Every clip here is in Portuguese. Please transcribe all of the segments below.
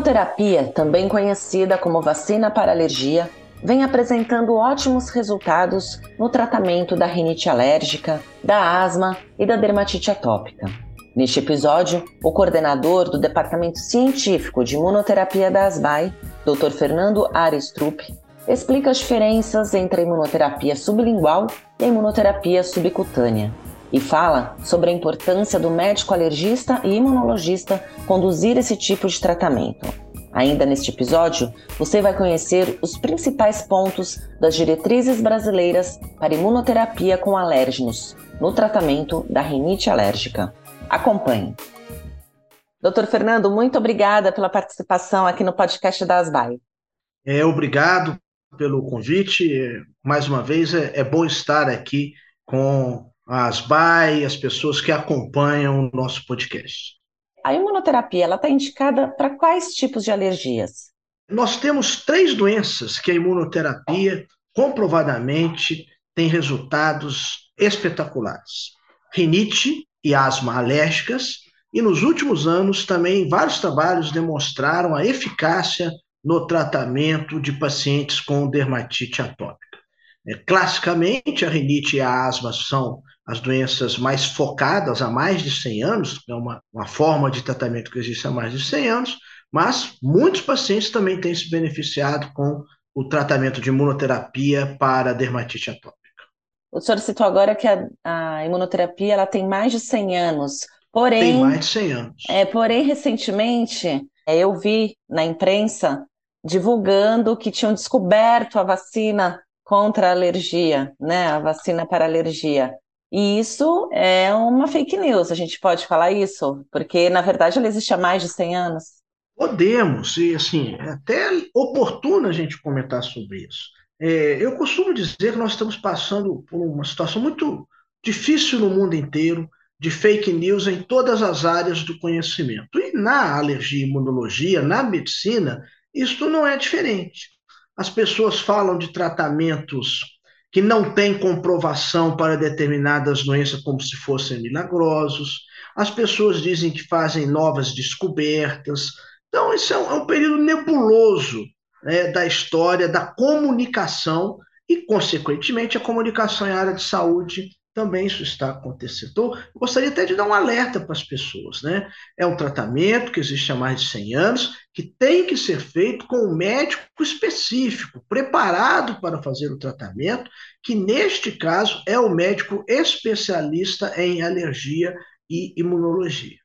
imunoterapia, também conhecida como vacina para alergia, vem apresentando ótimos resultados no tratamento da rinite alérgica, da asma e da dermatite atópica. Neste episódio, o coordenador do Departamento Científico de Imunoterapia da ASBAI, Dr. Fernando Aristrup, explica as diferenças entre a imunoterapia sublingual e a imunoterapia subcutânea e fala sobre a importância do médico alergista e imunologista conduzir esse tipo de tratamento. Ainda neste episódio, você vai conhecer os principais pontos das diretrizes brasileiras para imunoterapia com alérgenos no tratamento da rinite alérgica. Acompanhe. Doutor Fernando, muito obrigada pela participação aqui no podcast da Asbai. É, obrigado pelo convite. Mais uma vez, é, é bom estar aqui com as BAE, as pessoas que acompanham o nosso podcast. A imunoterapia ela está indicada para quais tipos de alergias? Nós temos três doenças que a imunoterapia comprovadamente tem resultados espetaculares: rinite e asma alérgicas, e nos últimos anos também vários trabalhos demonstraram a eficácia no tratamento de pacientes com dermatite atópica. É, classicamente, a rinite e a asma são as doenças mais focadas há mais de 100 anos, é uma, uma forma de tratamento que existe há mais de 100 anos, mas muitos pacientes também têm se beneficiado com o tratamento de imunoterapia para dermatite atópica. O senhor citou agora que a, a imunoterapia ela tem mais de 100 anos, porém... Tem mais de 100 anos. É, porém, recentemente, é, eu vi na imprensa divulgando que tinham descoberto a vacina contra a alergia, né, a vacina para alergia. E isso é uma fake news, a gente pode falar isso? Porque, na verdade, ela existe há mais de 100 anos. Podemos, e assim, é até oportuno a gente comentar sobre isso. É, eu costumo dizer que nós estamos passando por uma situação muito difícil no mundo inteiro, de fake news em todas as áreas do conhecimento. E na alergia e imunologia, na medicina, isso não é diferente. As pessoas falam de tratamentos que não tem comprovação para determinadas doenças como se fossem milagrosos. As pessoas dizem que fazem novas descobertas. Então, esse é um, é um período nebuloso né, da história da comunicação e, consequentemente, a comunicação em área de saúde também isso está acontecendo. Então, eu gostaria até de dar um alerta para as pessoas. Né? É um tratamento que existe há mais de 100 anos, que tem que ser feito com um médico específico, preparado para fazer o tratamento, que neste caso é o médico especialista em alergia e imunologia.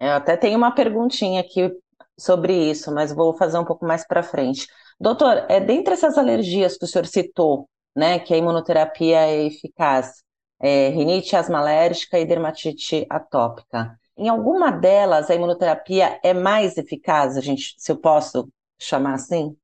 Eu até tenho uma perguntinha aqui sobre isso, mas vou fazer um pouco mais para frente. Doutor, é dentre essas alergias que o senhor citou, né, que a imunoterapia é eficaz, é, rinite asma alérgica e dermatite atópica. Em alguma delas, a imunoterapia é mais eficaz, a gente, se eu posso chamar assim?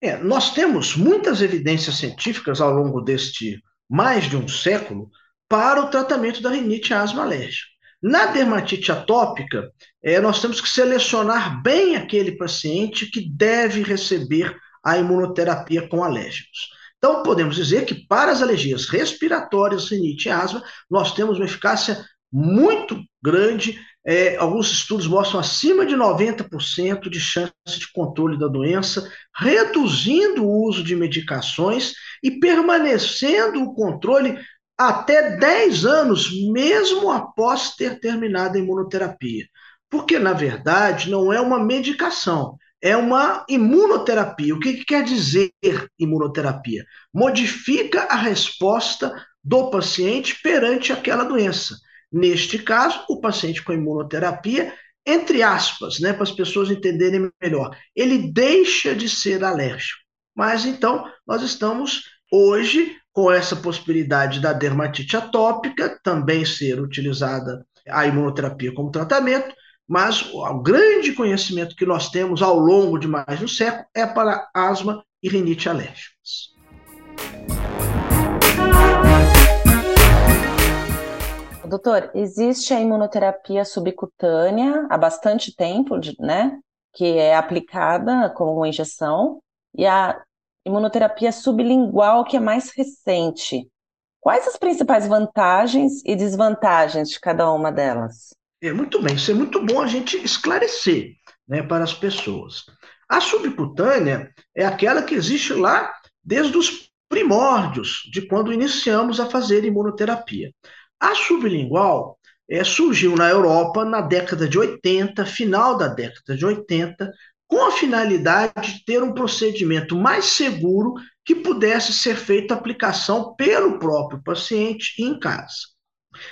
É, nós temos muitas evidências científicas ao longo deste mais de um século para o tratamento da rinite asma alérgica. Na dermatite atópica, é, nós temos que selecionar bem aquele paciente que deve receber a imunoterapia com alérgicos. Então, podemos dizer que para as alergias respiratórias, rinite e asma, nós temos uma eficácia muito grande. É, alguns estudos mostram acima de 90% de chance de controle da doença, reduzindo o uso de medicações e permanecendo o controle até 10 anos, mesmo após ter terminado a imunoterapia. Porque, na verdade, não é uma medicação, é uma imunoterapia. O que, que quer dizer imunoterapia? Modifica a resposta do paciente perante aquela doença. Neste caso, o paciente com imunoterapia, entre aspas, né, para as pessoas entenderem melhor, ele deixa de ser alérgico. Mas então, nós estamos hoje com essa possibilidade da dermatite atópica também ser utilizada a imunoterapia como tratamento, mas o grande conhecimento que nós temos ao longo de mais de um século é para asma e rinite alérgicas. Doutor, existe a imunoterapia subcutânea há bastante tempo, né? Que é aplicada como uma injeção, e a imunoterapia sublingual, que é mais recente. Quais as principais vantagens e desvantagens de cada uma delas? É, muito bem, isso é muito bom a gente esclarecer né, para as pessoas. A subcutânea é aquela que existe lá desde os primórdios, de quando iniciamos a fazer imunoterapia. A sublingual é, surgiu na Europa na década de 80, final da década de 80, com a finalidade de ter um procedimento mais seguro que pudesse ser feita aplicação pelo próprio paciente em casa.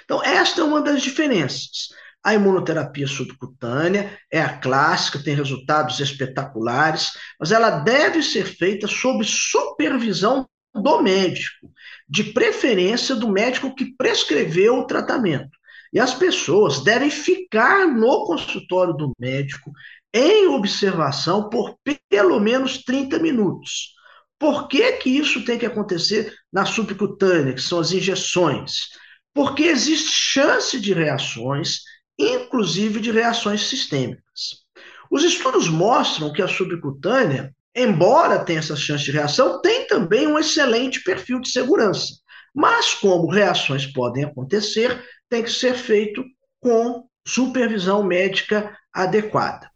Então, esta é uma das diferenças. A imunoterapia subcutânea é a clássica, tem resultados espetaculares, mas ela deve ser feita sob supervisão do médico, de preferência do médico que prescreveu o tratamento. E as pessoas devem ficar no consultório do médico em observação por pelo menos 30 minutos. Por que, que isso tem que acontecer na subcutânea, que são as injeções? Porque existe chance de reações, inclusive de reações sistêmicas. Os estudos mostram que a subcutânea, embora tenha essa chance de reação, tem também um excelente perfil de segurança. Mas, como reações podem acontecer, tem que ser feito com supervisão médica adequada.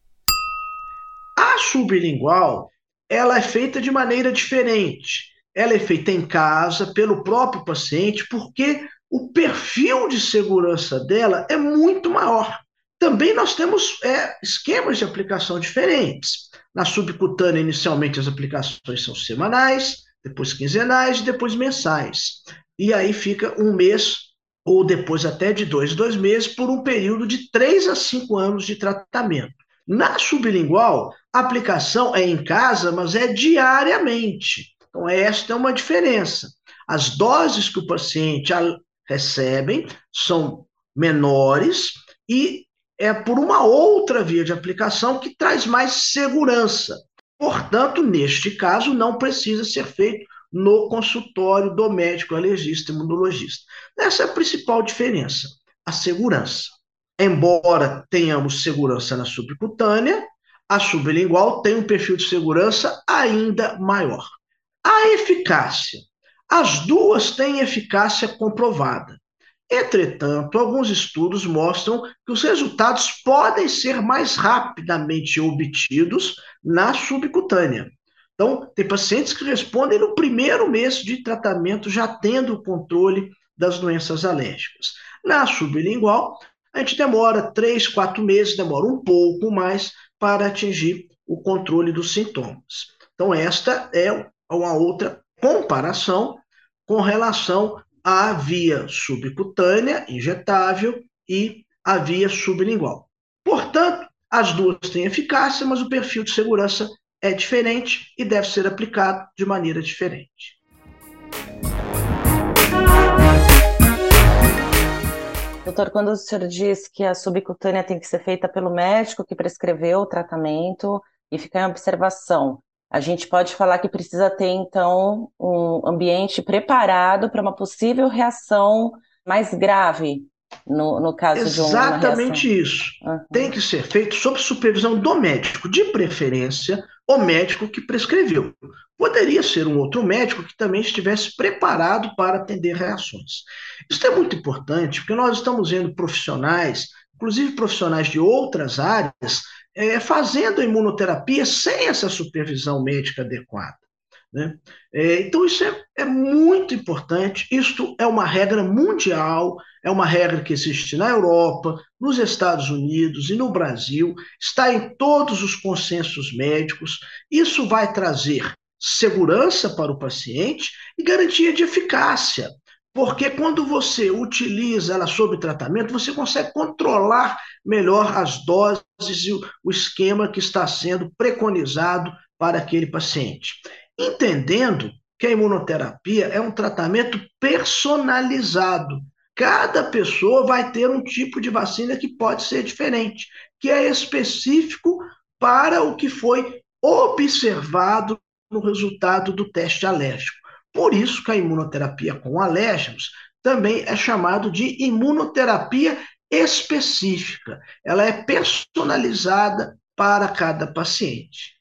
A sublingual, ela é feita de maneira diferente. Ela é feita em casa, pelo próprio paciente, porque o perfil de segurança dela é muito maior. Também nós temos é, esquemas de aplicação diferentes. Na subcutânea, inicialmente, as aplicações são semanais, depois quinzenais, depois mensais. E aí fica um mês, ou depois até de dois, dois meses, por um período de três a cinco anos de tratamento. Na sublingual, a aplicação é em casa, mas é diariamente. Então, esta é uma diferença. As doses que o paciente recebe são menores e é por uma outra via de aplicação que traz mais segurança. Portanto, neste caso, não precisa ser feito no consultório do médico alergista imunologista. Essa é a principal diferença, a segurança. Embora tenhamos segurança na subcutânea, a sublingual tem um perfil de segurança ainda maior. A eficácia. As duas têm eficácia comprovada. Entretanto, alguns estudos mostram que os resultados podem ser mais rapidamente obtidos na subcutânea. Então, tem pacientes que respondem no primeiro mês de tratamento, já tendo o controle das doenças alérgicas. Na sublingual, a gente demora três, quatro meses, demora um pouco mais para atingir o controle dos sintomas. Então, esta é uma outra comparação com relação à via subcutânea, injetável, e a via sublingual. Portanto, as duas têm eficácia, mas o perfil de segurança é diferente e deve ser aplicado de maneira diferente. Doutor, quando o senhor diz que a subcutânea tem que ser feita pelo médico que prescreveu o tratamento e ficar em observação, a gente pode falar que precisa ter, então, um ambiente preparado para uma possível reação mais grave, no, no caso Exatamente de uma isso. Uhum. Tem que ser feito sob supervisão do médico, de preferência o médico que prescreveu. Poderia ser um outro médico que também estivesse preparado para atender reações. Isso é muito importante, porque nós estamos vendo profissionais, inclusive profissionais de outras áreas, é, fazendo a imunoterapia sem essa supervisão médica adequada. Né? É, então, isso é, é muito importante. Isto é uma regra mundial, é uma regra que existe na Europa, nos Estados Unidos e no Brasil, está em todos os consensos médicos. Isso vai trazer segurança para o paciente e garantia de eficácia. Porque quando você utiliza ela sob tratamento, você consegue controlar melhor as doses e o esquema que está sendo preconizado para aquele paciente. Entendendo que a imunoterapia é um tratamento personalizado. Cada pessoa vai ter um tipo de vacina que pode ser diferente, que é específico para o que foi observado no resultado do teste alérgico. Por isso que a imunoterapia com alérgenos também é chamado de imunoterapia específica. Ela é personalizada para cada paciente.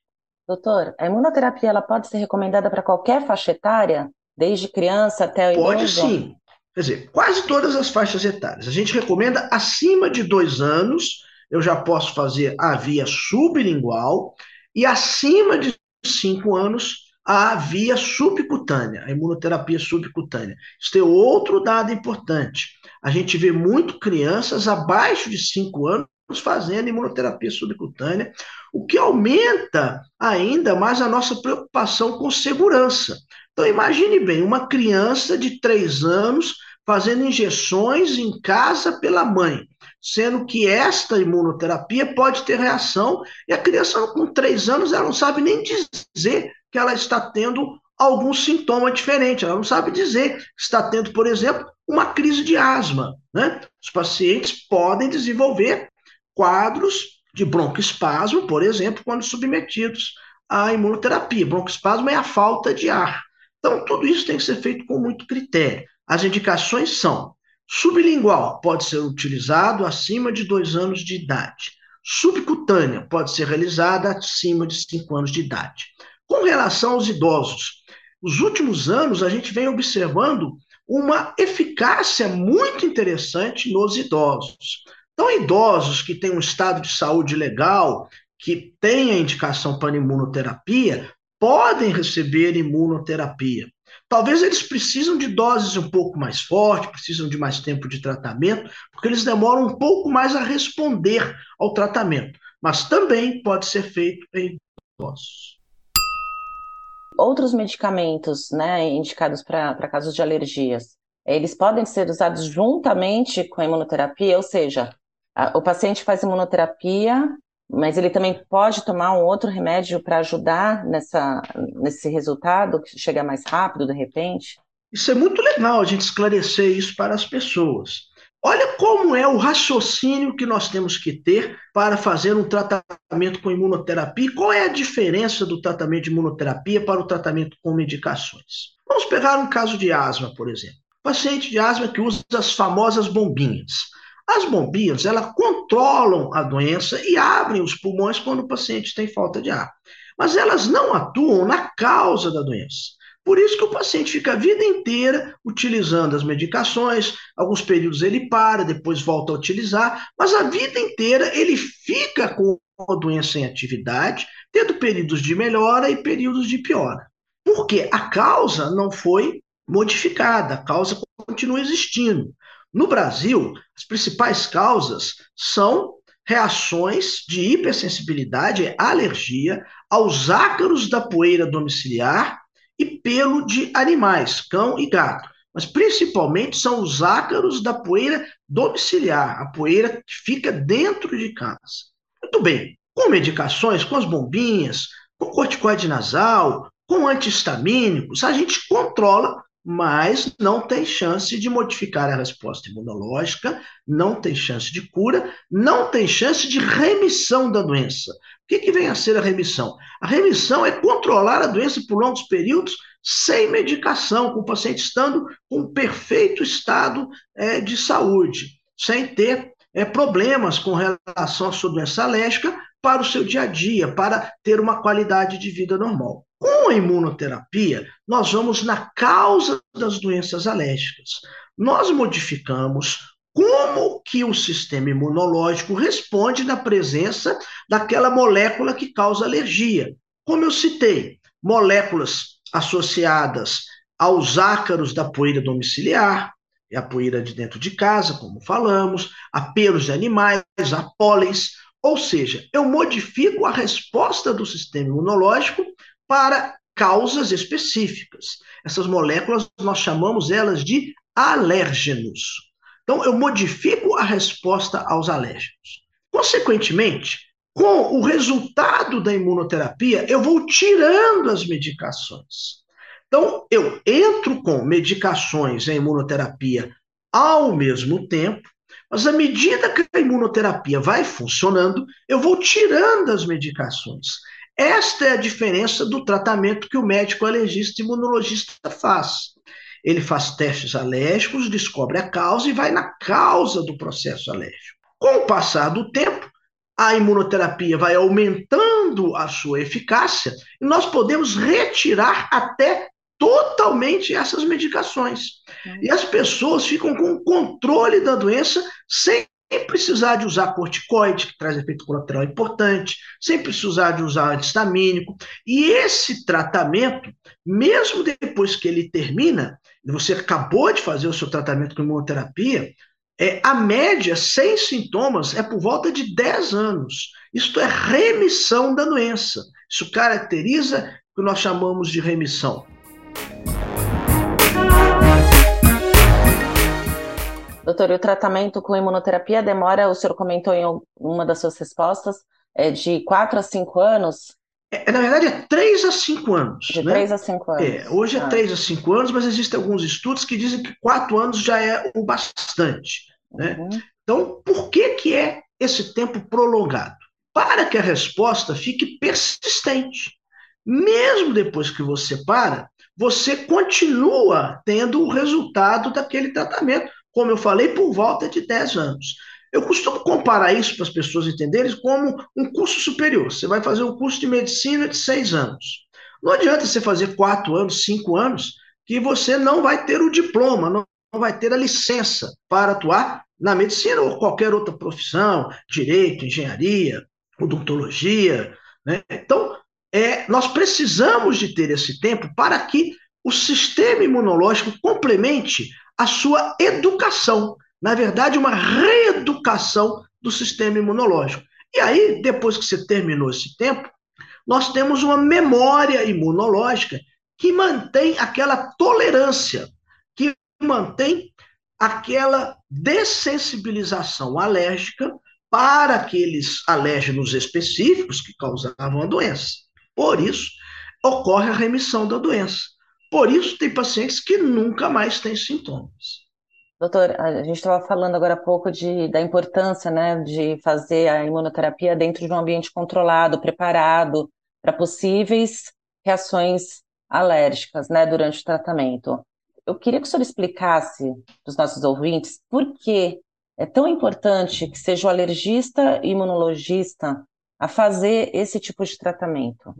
Doutor, a imunoterapia ela pode ser recomendada para qualquer faixa etária, desde criança até o Pode sim. Quer dizer, quase todas as faixas etárias. A gente recomenda acima de dois anos, eu já posso fazer a via sublingual, e acima de 5 anos, a via subcutânea, a imunoterapia subcutânea. Isso é outro dado importante. A gente vê muito crianças abaixo de 5 anos fazendo imunoterapia subcutânea, o que aumenta ainda mais a nossa preocupação com segurança. Então, imagine bem, uma criança de 3 anos fazendo injeções em casa pela mãe, sendo que esta imunoterapia pode ter reação e a criança com 3 anos ela não sabe nem dizer que ela está tendo algum sintoma diferente, ela não sabe dizer que está tendo, por exemplo, uma crise de asma. Né? Os pacientes podem desenvolver quadros de broncoespasmo, por exemplo, quando submetidos à imunoterapia. Broncoespasmo é a falta de ar. Então, tudo isso tem que ser feito com muito critério. As indicações são: sublingual pode ser utilizado acima de dois anos de idade. Subcutânea pode ser realizada acima de cinco anos de idade. Com relação aos idosos, nos últimos anos a gente vem observando uma eficácia muito interessante nos idosos. Então, idosos que têm um estado de saúde legal, que têm a indicação para imunoterapia, podem receber imunoterapia. Talvez eles precisam de doses um pouco mais fortes, precisam de mais tempo de tratamento, porque eles demoram um pouco mais a responder ao tratamento. Mas também pode ser feito em idosos. Outros medicamentos, né, indicados para casos de alergias, eles podem ser usados juntamente com a imunoterapia, ou seja, o paciente faz imunoterapia, mas ele também pode tomar um outro remédio para ajudar nessa, nesse resultado, que chega mais rápido de repente? Isso é muito legal a gente esclarecer isso para as pessoas. Olha como é o raciocínio que nós temos que ter para fazer um tratamento com imunoterapia. Qual é a diferença do tratamento de imunoterapia para o tratamento com medicações? Vamos pegar um caso de asma, por exemplo. Paciente de asma que usa as famosas bombinhas. As bombinhas, elas controlam a doença e abrem os pulmões quando o paciente tem falta de ar. Mas elas não atuam na causa da doença. Por isso que o paciente fica a vida inteira utilizando as medicações, alguns períodos ele para, depois volta a utilizar, mas a vida inteira ele fica com a doença em atividade, tendo períodos de melhora e períodos de piora. Porque a causa não foi modificada, a causa continua existindo. No Brasil, as principais causas são reações de hipersensibilidade, alergia aos ácaros da poeira domiciliar e pelo de animais, cão e gato. Mas principalmente são os ácaros da poeira domiciliar, a poeira que fica dentro de casa. Muito bem, com medicações, com as bombinhas, com corticoide nasal, com antihistamínicos, a gente controla mas não tem chance de modificar a resposta imunológica, não tem chance de cura, não tem chance de remissão da doença. O que, que vem a ser a remissão? A remissão é controlar a doença por longos períodos sem medicação, com o paciente estando com um perfeito estado é, de saúde, sem ter é, problemas com relação à sua doença alérgica para o seu dia a dia, para ter uma qualidade de vida normal. Com a imunoterapia, nós vamos na causa das doenças alérgicas. Nós modificamos como que o sistema imunológico responde na presença daquela molécula que causa alergia. Como eu citei, moléculas associadas aos ácaros da poeira domiciliar, é a poeira de dentro de casa, como falamos, a pelos de animais, a pólens, ou seja, eu modifico a resposta do sistema imunológico para causas específicas. Essas moléculas nós chamamos elas de alérgenos. Então eu modifico a resposta aos alérgenos. Consequentemente, com o resultado da imunoterapia, eu vou tirando as medicações. Então, eu entro com medicações em imunoterapia ao mesmo tempo, mas à medida que a imunoterapia vai funcionando, eu vou tirando as medicações. Esta é a diferença do tratamento que o médico alergista e imunologista faz. Ele faz testes alérgicos, descobre a causa e vai na causa do processo alérgico. Com o passar do tempo, a imunoterapia vai aumentando a sua eficácia e nós podemos retirar até totalmente essas medicações. E as pessoas ficam com o controle da doença sem precisar de usar corticoide, que traz efeito colateral importante, sem precisar de usar antistamínico. E esse tratamento, mesmo depois que ele termina, você acabou de fazer o seu tratamento com imunoterapia, é, a média sem sintomas é por volta de 10 anos. Isto é remissão da doença. Isso caracteriza o que nós chamamos de remissão. Doutor, e o tratamento com imunoterapia demora, o senhor comentou em uma das suas respostas, é de 4 a 5 anos? É, na verdade, é 3 a 5 anos. De né? 3 a 5 anos. É, hoje é ah. 3 a 5 anos, mas existem alguns estudos que dizem que 4 anos já é o bastante. Né? Uhum. Então, por que, que é esse tempo prolongado? Para que a resposta fique persistente. Mesmo depois que você para, você continua tendo o resultado daquele tratamento, como eu falei, por volta de 10 anos. Eu costumo comparar isso para as pessoas entenderem como um curso superior. Você vai fazer um curso de medicina de seis anos. Não adianta você fazer quatro anos, cinco anos, que você não vai ter o diploma, não vai ter a licença para atuar na medicina ou qualquer outra profissão, direito, engenharia, odontologia. Né? Então, é, nós precisamos de ter esse tempo para que o sistema imunológico complemente a sua educação. Na verdade, uma reeducação do sistema imunológico. E aí, depois que você terminou esse tempo, nós temos uma memória imunológica que mantém aquela tolerância, que mantém aquela dessensibilização alérgica para aqueles alérgenos específicos que causavam a doença. Por isso, ocorre a remissão da doença. Por isso, tem pacientes que nunca mais têm sintomas. Doutor, a gente estava falando agora há pouco de, da importância né, de fazer a imunoterapia dentro de um ambiente controlado, preparado para possíveis reações alérgicas né, durante o tratamento. Eu queria que o senhor explicasse para os nossos ouvintes por que é tão importante que seja o alergista e imunologista a fazer esse tipo de tratamento.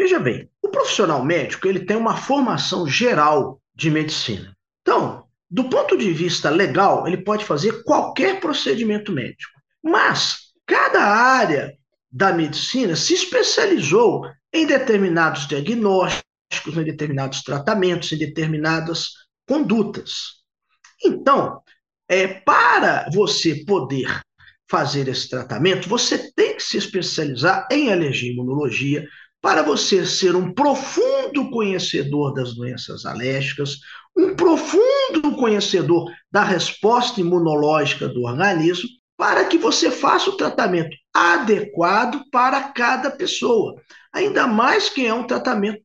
Veja bem, o profissional médico ele tem uma formação geral de medicina. Então, do ponto de vista legal, ele pode fazer qualquer procedimento médico. Mas cada área da medicina se especializou em determinados diagnósticos, em determinados tratamentos, em determinadas condutas. Então, é, para você poder fazer esse tratamento, você tem que se especializar em alergia e imunologia, para você ser um profundo conhecedor das doenças alérgicas, um profundo conhecedor da resposta imunológica do organismo, para que você faça o tratamento adequado para cada pessoa, ainda mais que é um tratamento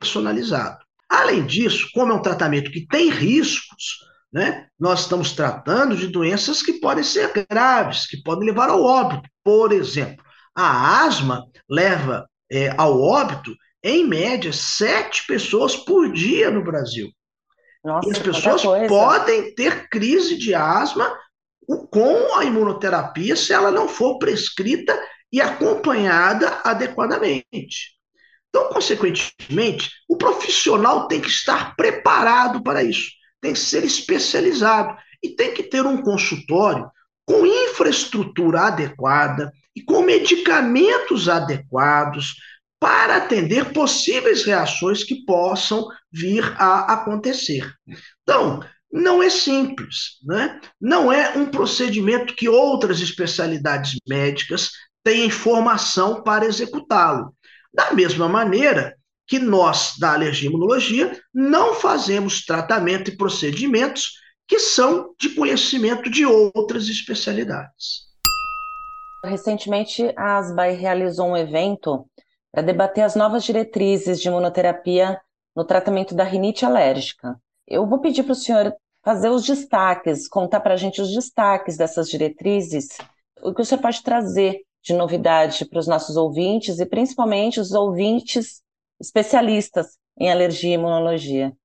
personalizado. Além disso, como é um tratamento que tem riscos, né, nós estamos tratando de doenças que podem ser graves, que podem levar ao óbito. Por exemplo, a asma leva é, ao óbito, em média, sete pessoas por dia no Brasil. Nossa, e as pessoas podem ter crise de asma com a imunoterapia se ela não for prescrita e acompanhada adequadamente. Então, consequentemente, o profissional tem que estar preparado para isso, tem que ser especializado e tem que ter um consultório com infraestrutura adequada e com medicamentos adequados para atender possíveis reações que possam vir a acontecer. Então, não é simples, né? não é um procedimento que outras especialidades médicas têm formação para executá-lo. Da mesma maneira que nós, da alergia imunologia, não fazemos tratamento e procedimentos que são de conhecimento de outras especialidades. Recentemente, a ASBAI realizou um evento para debater as novas diretrizes de imunoterapia no tratamento da rinite alérgica. Eu vou pedir para o senhor fazer os destaques, contar para a gente os destaques dessas diretrizes, o que o senhor pode trazer de novidade para os nossos ouvintes e principalmente os ouvintes especialistas em alergia e imunologia.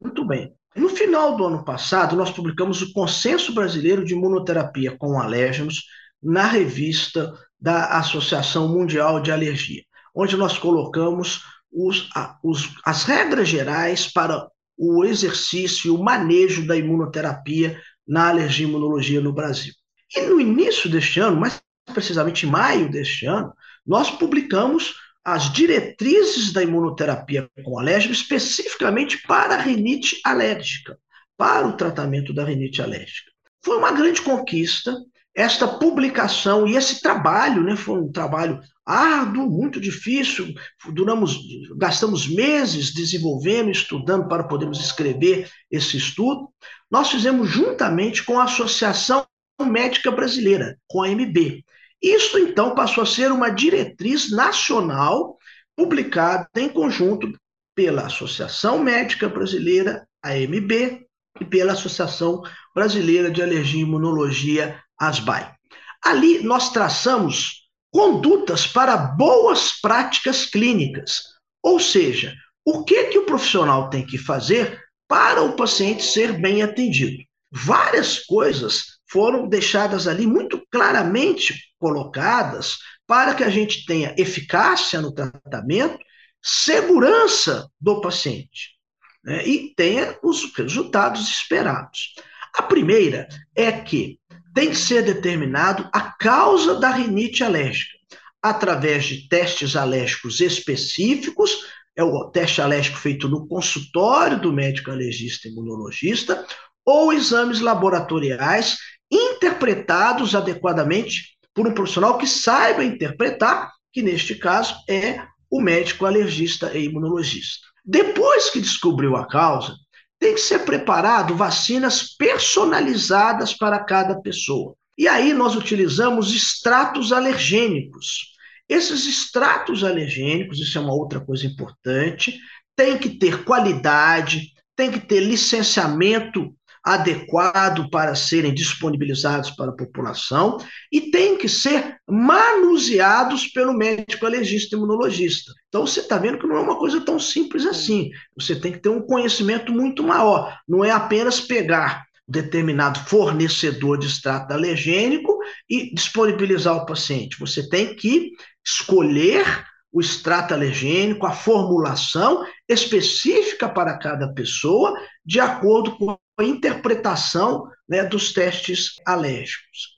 Muito bem. No final do ano passado, nós publicamos o Consenso Brasileiro de Imunoterapia com Alérgenos na revista da Associação Mundial de Alergia, onde nós colocamos os, os, as regras gerais para o exercício e o manejo da imunoterapia na alergia e imunologia no Brasil. E no início deste ano, mais precisamente em maio deste ano, nós publicamos as diretrizes da imunoterapia com alérgico, especificamente para a rinite alérgica, para o tratamento da rinite alérgica. Foi uma grande conquista esta publicação e esse trabalho, né, foi um trabalho árduo, muito difícil, duramos, gastamos meses desenvolvendo, estudando para podermos escrever esse estudo. Nós fizemos juntamente com a Associação Médica Brasileira, com a MB. Isso, então, passou a ser uma diretriz nacional publicada em conjunto pela Associação Médica Brasileira, AMB, e pela Associação Brasileira de Alergia e Imunologia, ASBAI. Ali nós traçamos condutas para boas práticas clínicas, ou seja, o que que o profissional tem que fazer para o paciente ser bem atendido. Várias coisas foram deixadas ali muito claramente colocadas para que a gente tenha eficácia no tratamento, segurança do paciente né, e tenha os resultados esperados. A primeira é que tem que ser determinado a causa da rinite alérgica através de testes alérgicos específicos, é o teste alérgico feito no consultório do médico alergista imunologista, ou exames laboratoriais interpretados adequadamente por um profissional que saiba interpretar, que neste caso é o médico alergista e imunologista. Depois que descobriu a causa, tem que ser preparado vacinas personalizadas para cada pessoa. E aí nós utilizamos extratos alergênicos. Esses extratos alergênicos, isso é uma outra coisa importante, tem que ter qualidade, tem que ter licenciamento adequado para serem disponibilizados para a população e tem que ser manuseados pelo médico alergista imunologista. Então você está vendo que não é uma coisa tão simples assim. Você tem que ter um conhecimento muito maior. Não é apenas pegar determinado fornecedor de extrato alergênico e disponibilizar ao paciente. Você tem que escolher o extrato alergênico, a formulação específica para cada pessoa, de acordo com interpretação né, dos testes alérgicos.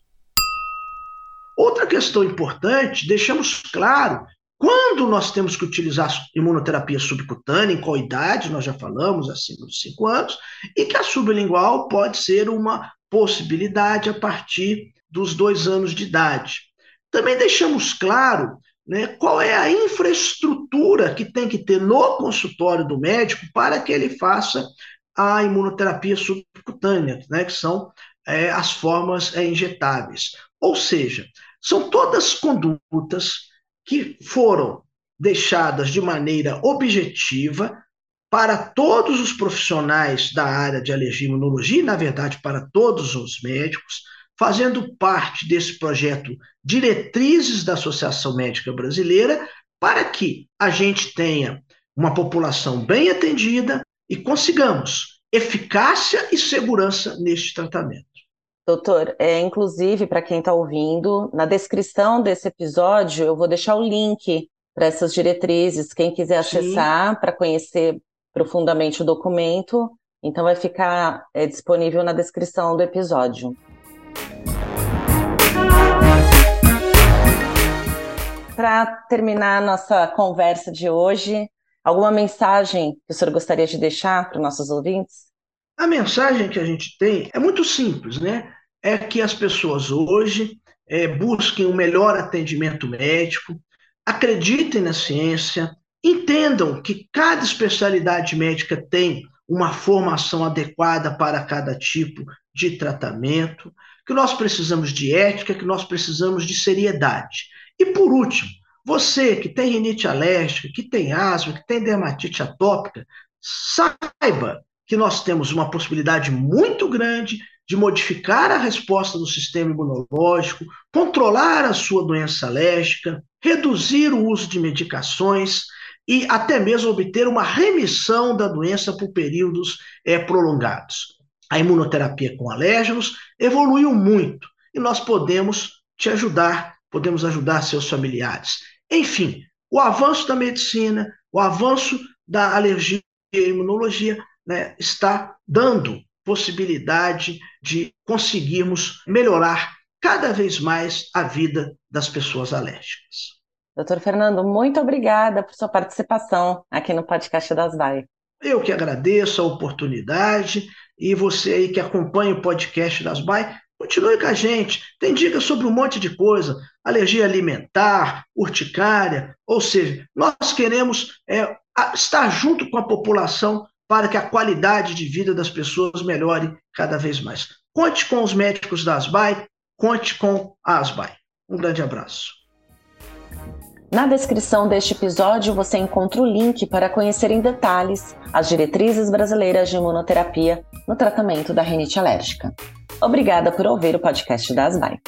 Outra questão importante, deixamos claro quando nós temos que utilizar imunoterapia subcutânea, em qual idade, nós já falamos, acima dos 5 anos, e que a sublingual pode ser uma possibilidade a partir dos dois anos de idade. Também deixamos claro né, qual é a infraestrutura que tem que ter no consultório do médico para que ele faça a imunoterapia subcutânea, né, que são é, as formas é, injetáveis. Ou seja, são todas condutas que foram deixadas de maneira objetiva para todos os profissionais da área de alergia e imunologia, e, na verdade, para todos os médicos, fazendo parte desse projeto Diretrizes da Associação Médica Brasileira, para que a gente tenha uma população bem atendida, e consigamos eficácia e segurança neste tratamento. Doutor, é, inclusive, para quem está ouvindo, na descrição desse episódio eu vou deixar o link para essas diretrizes. Quem quiser acessar para conhecer profundamente o documento, então vai ficar é, disponível na descrição do episódio. Para terminar a nossa conversa de hoje, Alguma mensagem que o senhor gostaria de deixar para os nossos ouvintes? A mensagem que a gente tem é muito simples, né? É que as pessoas hoje é, busquem o um melhor atendimento médico, acreditem na ciência, entendam que cada especialidade médica tem uma formação adequada para cada tipo de tratamento, que nós precisamos de ética, que nós precisamos de seriedade. E por último, você que tem rinite alérgica, que tem asma, que tem dermatite atópica, saiba que nós temos uma possibilidade muito grande de modificar a resposta do sistema imunológico, controlar a sua doença alérgica, reduzir o uso de medicações e até mesmo obter uma remissão da doença por períodos é, prolongados. A imunoterapia com alérgenos evoluiu muito e nós podemos te ajudar, podemos ajudar seus familiares. Enfim, o avanço da medicina, o avanço da alergia e imunologia né, está dando possibilidade de conseguirmos melhorar cada vez mais a vida das pessoas alérgicas. Doutor Fernando, muito obrigada por sua participação aqui no podcast das VAI. Eu que agradeço a oportunidade e você aí que acompanha o podcast das BAI, continue com a gente. Tem dicas sobre um monte de coisa, alergia alimentar, urticária, ou seja, nós queremos é, estar junto com a população para que a qualidade de vida das pessoas melhore cada vez mais. Conte com os médicos das BAI, conte com a ASBAI. Um grande abraço. Na descrição deste episódio você encontra o link para conhecer em detalhes as diretrizes brasileiras de imunoterapia no tratamento da rinite alérgica. Obrigada por ouvir o podcast da Asbai.